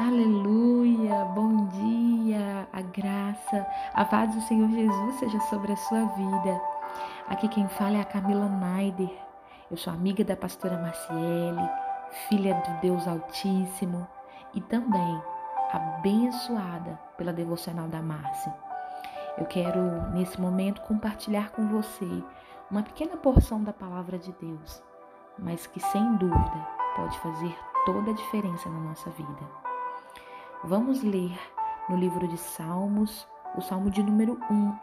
Aleluia, bom dia, a graça, a paz do Senhor Jesus seja sobre a sua vida. Aqui quem fala é a Camila Naider. Eu sou amiga da pastora Marciele, filha do Deus Altíssimo e também abençoada pela devocional da Márcia. Eu quero, nesse momento, compartilhar com você uma pequena porção da palavra de Deus, mas que sem dúvida pode fazer toda a diferença na nossa vida. Vamos ler no livro de Salmos, o Salmo de número 1,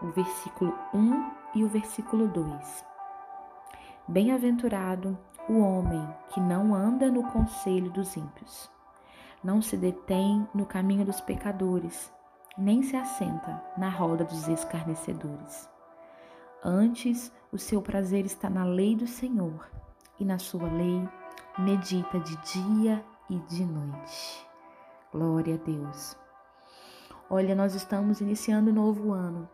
o versículo 1 e o versículo 2. Bem-aventurado o homem que não anda no conselho dos ímpios, não se detém no caminho dos pecadores, nem se assenta na roda dos escarnecedores. Antes, o seu prazer está na lei do Senhor, e na sua lei medita de dia e de noite. Glória a Deus. Olha, nós estamos iniciando um novo ano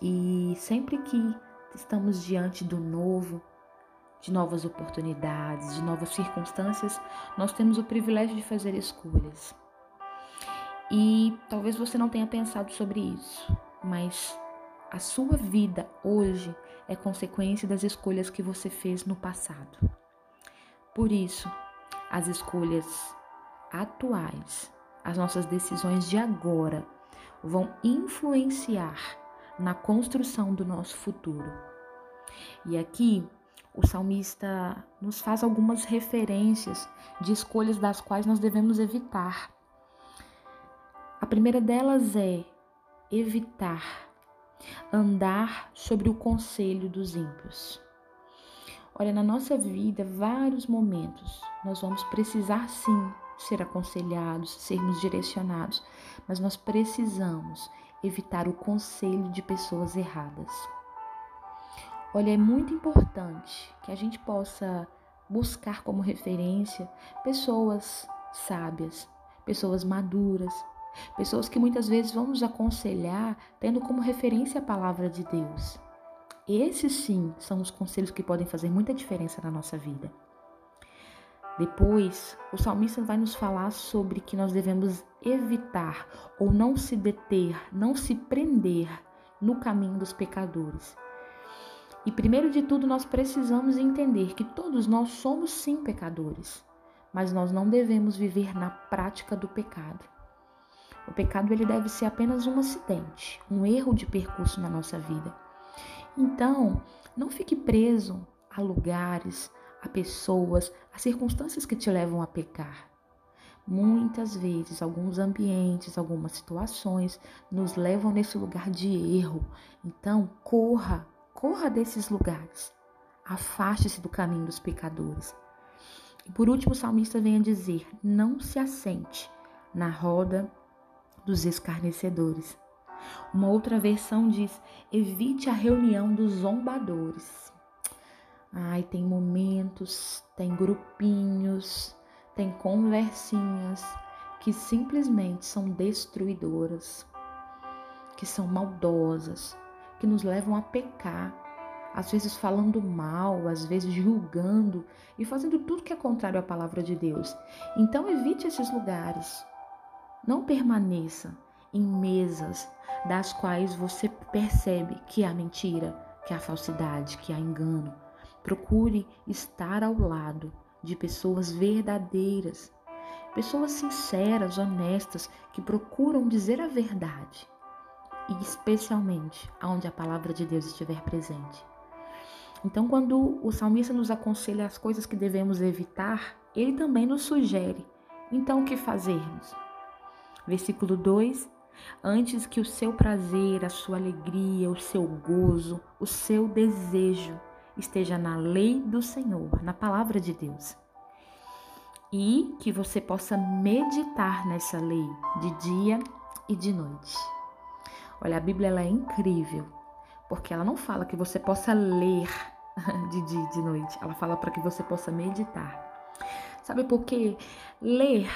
e sempre que estamos diante do novo, de novas oportunidades, de novas circunstâncias, nós temos o privilégio de fazer escolhas. E talvez você não tenha pensado sobre isso, mas a sua vida hoje é consequência das escolhas que você fez no passado. Por isso, as escolhas atuais, as nossas decisões de agora vão influenciar na construção do nosso futuro. E aqui o salmista nos faz algumas referências de escolhas das quais nós devemos evitar. A primeira delas é evitar andar sobre o conselho dos ímpios. Olha, na nossa vida, vários momentos nós vamos precisar sim ser aconselhados, sermos direcionados, mas nós precisamos evitar o conselho de pessoas erradas. Olha, é muito importante que a gente possa buscar como referência pessoas sábias, pessoas maduras, pessoas que muitas vezes vão nos aconselhar tendo como referência a palavra de Deus. Esses sim são os conselhos que podem fazer muita diferença na nossa vida. Depois, o salmista vai nos falar sobre que nós devemos evitar ou não se deter, não se prender no caminho dos pecadores. E primeiro de tudo, nós precisamos entender que todos nós somos sim pecadores, mas nós não devemos viver na prática do pecado. O pecado ele deve ser apenas um acidente, um erro de percurso na nossa vida. Então, não fique preso a lugares, a pessoas, a circunstâncias que te levam a pecar. Muitas vezes, alguns ambientes, algumas situações nos levam nesse lugar de erro. Então, corra, corra desses lugares. Afaste-se do caminho dos pecadores. E por último, o salmista vem a dizer: não se assente na roda dos escarnecedores. Uma outra versão diz: evite a reunião dos zombadores. Ai, tem momentos, tem grupinhos, tem conversinhas que simplesmente são destruidoras, que são maldosas, que nos levam a pecar, às vezes falando mal, às vezes julgando e fazendo tudo que é contrário à palavra de Deus. Então evite esses lugares. Não permaneça em mesas das quais você percebe que há mentira, que há falsidade, que há engano Procure estar ao lado de pessoas verdadeiras, pessoas sinceras, honestas, que procuram dizer a verdade, e especialmente onde a palavra de Deus estiver presente. Então, quando o salmista nos aconselha as coisas que devemos evitar, ele também nos sugere. Então, o que fazermos? Versículo 2: Antes que o seu prazer, a sua alegria, o seu gozo, o seu desejo esteja na lei do Senhor, na palavra de Deus. E que você possa meditar nessa lei de dia e de noite. Olha, a Bíblia ela é incrível, porque ela não fala que você possa ler de dia e de noite, ela fala para que você possa meditar. Sabe por quê? Ler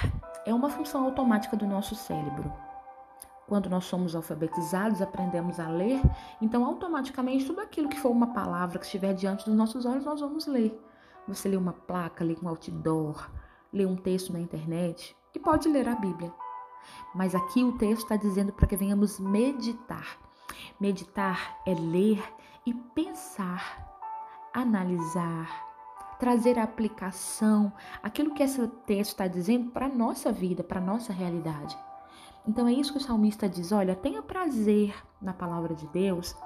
é uma função automática do nosso cérebro. Quando nós somos alfabetizados, aprendemos a ler, então automaticamente tudo aquilo que for uma palavra que estiver diante dos nossos olhos, nós vamos ler. Você lê uma placa, lê um outdoor, ler um texto na internet e pode ler a Bíblia. Mas aqui o texto está dizendo para que venhamos meditar. Meditar é ler e pensar, analisar, trazer a aplicação, aquilo que esse texto está dizendo para a nossa vida, para a nossa realidade. Então é isso que o salmista diz: olha, tenha prazer na palavra de Deus,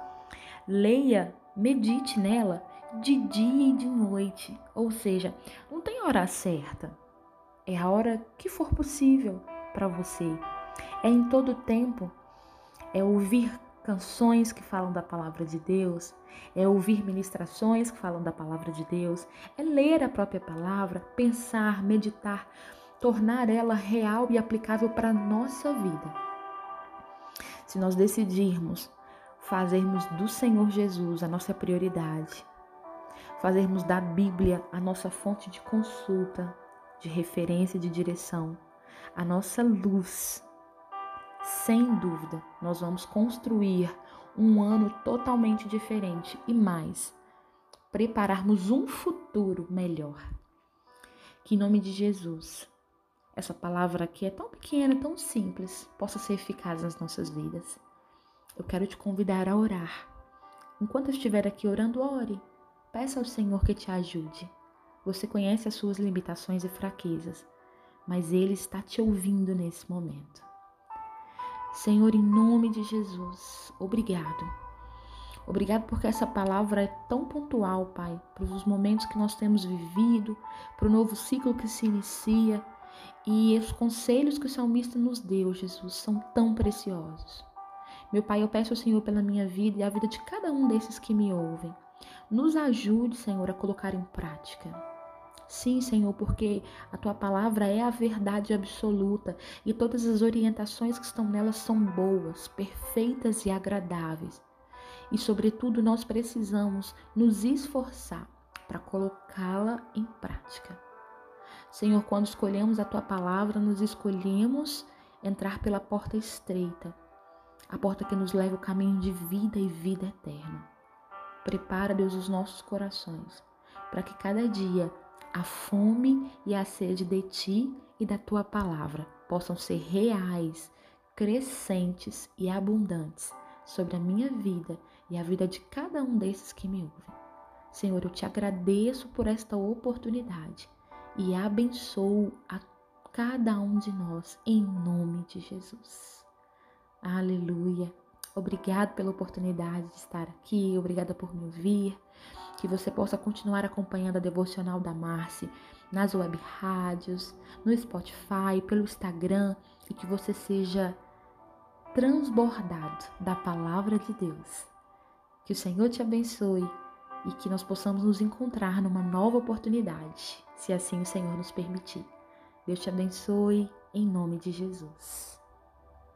leia, medite nela de dia e de noite. Ou seja, não tem hora certa, é a hora que for possível para você. É em todo tempo, é ouvir canções que falam da palavra de Deus, é ouvir ministrações que falam da palavra de Deus, é ler a própria palavra, pensar, meditar, tornar ela real e aplicável para a nossa vida. Se nós decidirmos fazermos do Senhor Jesus a nossa prioridade, fazermos da Bíblia a nossa fonte de consulta, de referência e de direção, a nossa luz, sem dúvida, nós vamos construir um ano totalmente diferente e mais, prepararmos um futuro melhor. Que em nome de Jesus, essa palavra aqui é tão pequena, tão simples, possa ser eficaz nas nossas vidas. Eu quero te convidar a orar. Enquanto estiver aqui orando, ore. Peça ao Senhor que te ajude. Você conhece as suas limitações e fraquezas, mas Ele está te ouvindo nesse momento. Senhor, em nome de Jesus, obrigado. Obrigado porque essa palavra é tão pontual, Pai, para os momentos que nós temos vivido, para o novo ciclo que se inicia. E os conselhos que o salmista nos deu, Jesus, são tão preciosos. Meu Pai, eu peço ao Senhor pela minha vida e a vida de cada um desses que me ouvem. Nos ajude, Senhor, a colocar em prática. Sim, Senhor, porque a tua palavra é a verdade absoluta e todas as orientações que estão nela são boas, perfeitas e agradáveis. E, sobretudo, nós precisamos nos esforçar para colocá-la em prática. Senhor, quando escolhemos a tua palavra, nos escolhemos entrar pela porta estreita, a porta que nos leva ao caminho de vida e vida eterna. Prepara, Deus, os nossos corações para que cada dia a fome e a sede de ti e da tua palavra possam ser reais, crescentes e abundantes sobre a minha vida e a vida de cada um desses que me ouvem. Senhor, eu te agradeço por esta oportunidade e abençoo a cada um de nós em nome de Jesus. Aleluia. Obrigado pela oportunidade de estar aqui, obrigada por me ouvir que você possa continuar acompanhando a devocional da Marci nas web rádios, no Spotify, pelo Instagram e que você seja transbordado da palavra de Deus. Que o Senhor te abençoe e que nós possamos nos encontrar numa nova oportunidade, se assim o Senhor nos permitir. Deus te abençoe em nome de Jesus.